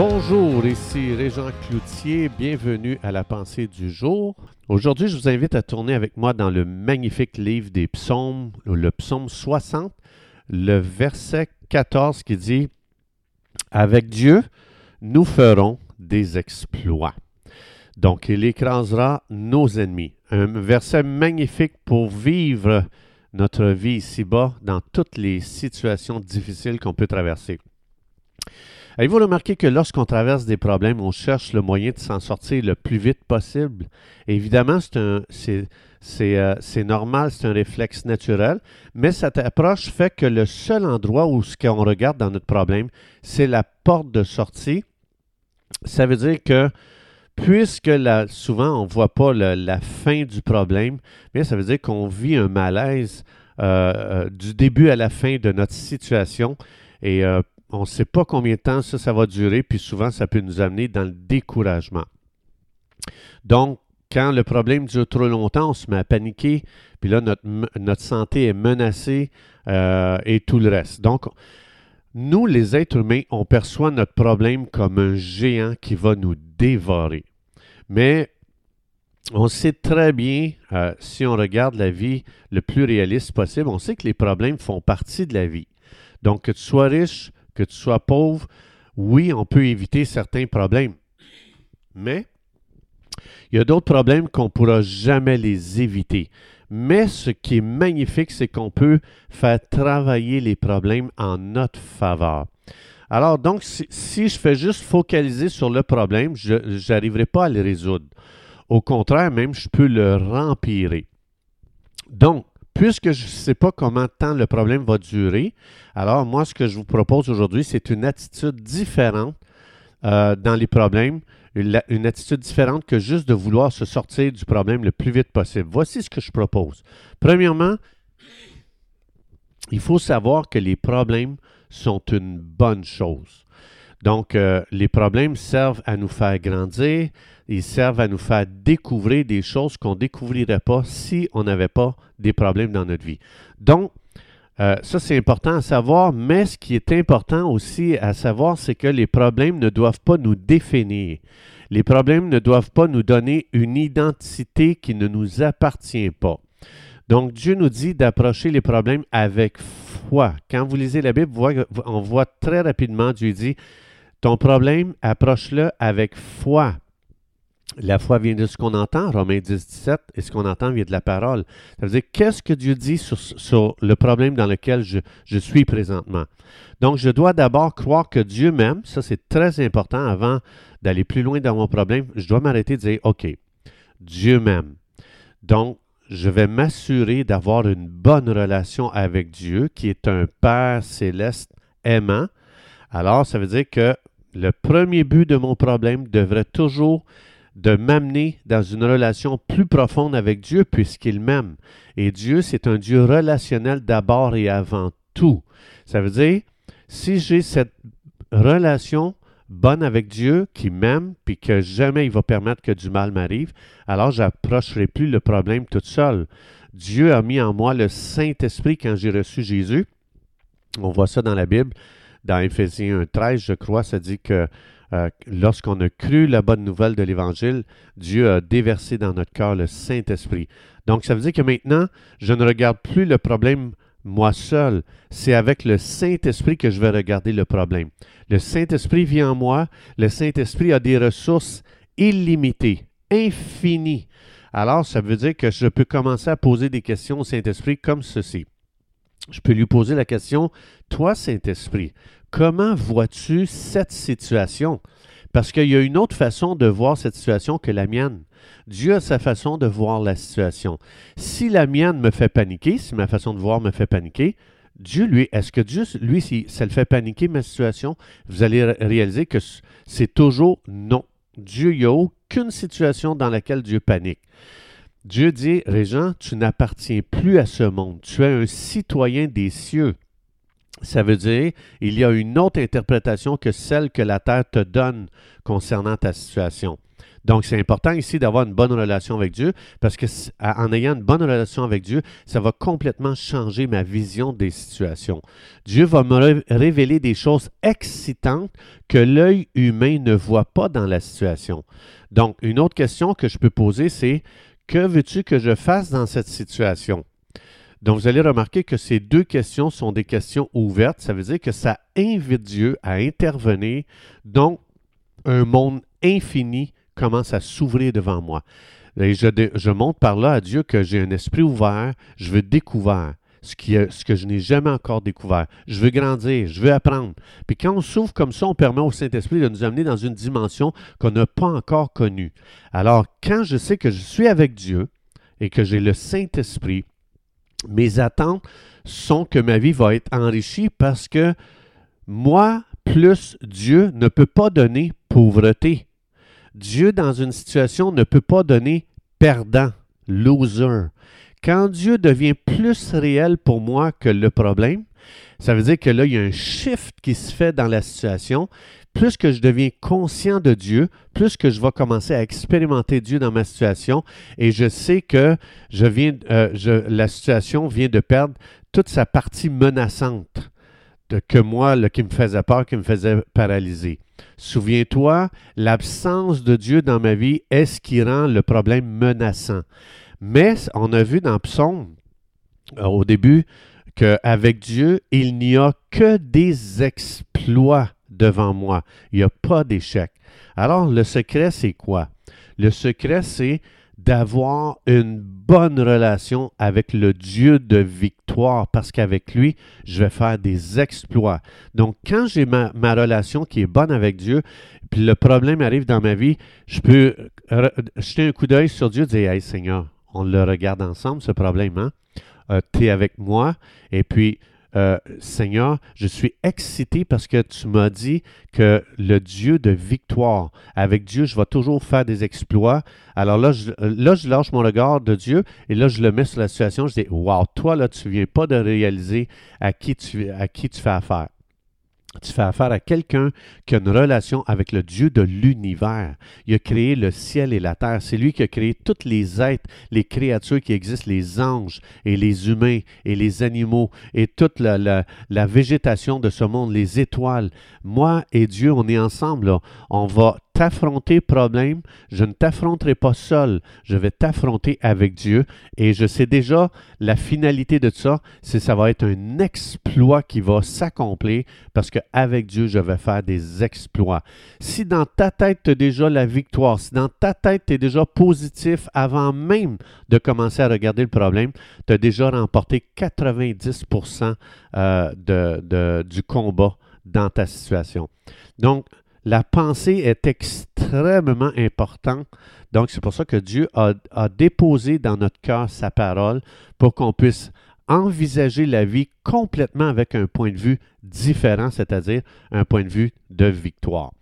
Bonjour, ici Régent Cloutier, bienvenue à la pensée du jour. Aujourd'hui, je vous invite à tourner avec moi dans le magnifique livre des psaumes, le psaume 60, le verset 14 qui dit Avec Dieu, nous ferons des exploits. Donc, il écrasera nos ennemis. Un verset magnifique pour vivre notre vie ici-bas dans toutes les situations difficiles qu'on peut traverser. Avez-vous remarqué que lorsqu'on traverse des problèmes, on cherche le moyen de s'en sortir le plus vite possible? Évidemment, c'est euh, c'est normal, c'est un réflexe naturel, mais cette approche fait que le seul endroit où ce qu'on regarde dans notre problème, c'est la porte de sortie. Ça veut dire que puisque souvent on ne voit pas la fin du problème, mais ça veut dire qu'on vit un malaise euh, euh, du début à la fin de notre situation. Et on ne sait pas combien de temps ça, ça va durer, puis souvent, ça peut nous amener dans le découragement. Donc, quand le problème dure trop longtemps, on se met à paniquer, puis là, notre, santé est menacée euh, et tout le reste. Donc, nous, les êtres humains, on perçoit notre problème comme un géant qui va nous dévorer. Mais on sait très bien, euh, si on regarde la vie le plus réaliste possible, on sait que les problèmes font partie de la vie. Donc, que tu sois riche, que tu sois pauvre, oui, on peut éviter certains problèmes. Mais il y a d'autres problèmes qu'on ne pourra jamais les éviter. Mais ce qui est magnifique, c'est qu'on peut faire travailler les problèmes en notre faveur. Alors, donc, si, je fais juste focaliser sur le problème, je n'arriverai pas à le résoudre. Au contraire, même, je peux le rempirer. Donc, puisque je ne sais pas comment tant le problème va durer, alors moi, ce que je vous propose aujourd'hui, c'est une attitude différente euh, dans les problèmes, une, attitude différente que juste de vouloir se sortir du problème le plus vite possible. Voici ce que je propose. Premièrement, il faut savoir que les problèmes sont une bonne chose. Donc, euh, les problèmes servent à nous faire grandir, ils servent à nous faire découvrir des choses qu'on ne découvrirait pas si on n'avait pas des problèmes dans notre vie. Donc, euh, ça, c'est important à savoir, mais ce qui est important aussi à savoir, c'est que les problèmes ne doivent pas nous définir. Les problèmes ne doivent pas nous donner une identité qui ne nous appartient pas. Donc, Dieu nous dit d'approcher les problèmes avec foi. Quand vous lisez la Bible, on voit très rapidement, Dieu dit, ton problème, approche-le avec foi. La foi vient de ce qu'on entend, Romains 10, 17, et ce qu'on entend vient de la parole. Ça veut dire, qu'est-ce que Dieu dit sur, le problème dans lequel je, je, suis présentement? Donc, je dois d'abord croire que Dieu m'aime. Ça, c'est très important avant d'aller plus loin dans mon problème. Je dois m'arrêter et dire, OK, Dieu m'aime. Donc, je vais m'assurer d'avoir une bonne relation avec Dieu, qui est un Père céleste aimant. Alors, ça veut dire que le premier but de mon problème devrait toujours de m'amener dans une relation plus profonde avec Dieu puisqu'il m'aime. Et Dieu, c'est un Dieu relationnel d'abord et avant tout. Ça veut dire, si j'ai cette relation bonne avec Dieu, qui m'aime, puis que jamais il va permettre que du mal m'arrive, alors j'approcherai plus le problème toute seule. Dieu a mis en moi le Saint-Esprit quand j'ai reçu Jésus. On voit ça dans la Bible, dans Éphésiens 13, je crois, ça dit que euh, lorsqu'on a cru la bonne nouvelle de l'Évangile, Dieu a déversé dans notre cœur le Saint-Esprit. Donc, ça veut dire que maintenant, je ne regarde plus le problème moi seul. C'est avec le Saint-Esprit que je vais regarder le problème. Le Saint-Esprit vient en moi. Le Saint-Esprit a des ressources illimitées, infinies. Alors, ça veut dire que je peux commencer à poser des questions au Saint-Esprit comme ceci. Je peux lui poser la question, toi, Saint-Esprit, Comment vois-tu cette situation? Parce qu'il y a une autre façon de voir cette situation que la mienne. Dieu a sa façon de voir la situation. Si la mienne me fait paniquer, si ma façon de voir me fait paniquer, Dieu, lui, est-ce que Dieu, lui, si ça le fait paniquer ma situation, vous allez réaliser que c'est toujours non. Dieu, il n'y a aucune situation dans laquelle Dieu panique. Dieu dit, Régent, tu n'appartiens plus à ce monde. Tu es un citoyen des cieux. Ça veut dire, il y a une autre interprétation que celle que la terre te donne concernant ta situation. Donc, c'est important ici d'avoir une bonne relation avec Dieu parce que en ayant une bonne relation avec Dieu, ça va complètement changer ma vision des situations. Dieu va me révéler des choses excitantes que l'œil humain ne voit pas dans la situation. Donc, une autre question que je peux poser, c'est que veux-tu que je fasse dans cette situation? Donc, vous allez remarquer que ces deux questions sont des questions ouvertes. Ça veut dire que ça invite Dieu à intervenir. Donc, un monde infini commence à s'ouvrir devant moi. Et je, montre par là à Dieu que j'ai un esprit ouvert, je veux découvrir ce, qui, ce que je n'ai jamais encore découvert. Je veux grandir, je veux apprendre. Puis quand on s'ouvre comme ça, on permet au Saint-Esprit de nous amener dans une dimension qu'on n'a pas encore connue. Alors, quand je sais que je suis avec Dieu et que j'ai le Saint-Esprit, mes attentes sont que ma vie va être enrichie parce que moi, plus Dieu, ne peut pas donner pauvreté. Dieu, dans une situation, ne peut pas donner perdant, loser. Quand Dieu devient plus réel pour moi que le problème, ça veut dire que là, il y a un shift qui se fait dans la situation. Plus que je deviens conscient de Dieu, plus que je vais commencer à expérimenter Dieu dans ma situation et je sais que je viens, euh, la situation vient de perdre toute sa partie menaçante de, que moi, le, qui me faisait peur, qui me faisait paralyser. Souviens-toi, l'absence de Dieu dans ma vie est ce qui rend le problème menaçant. Mais on a vu dans Psaume, euh, au début, qu'avec Dieu, il n'y a que des exploits devant moi. Il n'y a pas d'échec. Alors, le secret, c'est quoi? Le secret, c'est d'avoir une bonne relation avec le Dieu de victoire, parce qu'avec lui, je vais faire des exploits. Donc, quand j'ai ma, relation qui est bonne avec Dieu, puis le problème arrive dans ma vie, je peux jeter un coup d'œil sur Dieu et dire, Hey Seigneur, on le regarde ensemble, ce problème, hein? Euh, tu es avec moi, et puis euh, Seigneur, je suis excité parce que tu m'as dit que le Dieu de victoire, avec Dieu, je vais toujours faire des exploits. Alors là, je, là, je lâche mon regard de Dieu et là, je le mets sur la situation. Je dis, wow, toi, là, tu ne viens pas de réaliser à qui tu, à qui tu fais affaire tu fais affaire à quelqu'un qui a une relation avec le Dieu de l'univers. Il a créé le ciel et la terre. C'est lui qui a créé toutes les êtres, les créatures qui existent, les anges et les humains et les animaux et toute la, végétation de ce monde, les étoiles. Moi et Dieu, on est ensemble. On va t'affronter problème, je ne t'affronterai pas seul, je vais t'affronter avec Dieu et je sais déjà la finalité de ça, c'est ça va être un exploit qui va s'accomplir parce qu'avec Dieu, je vais faire des exploits. Si dans ta tête, tu as déjà la victoire, si dans ta tête, tu es déjà positif avant même de commencer à regarder le problème, tu as déjà remporté 90% euh, de, du combat dans ta situation. Donc, la pensée est extrêmement importante. Donc, c'est pour ça que Dieu a, déposé dans notre cœur sa parole pour qu'on puisse envisager la vie complètement avec un point de vue différent, c'est-à-dire un point de vue de victoire.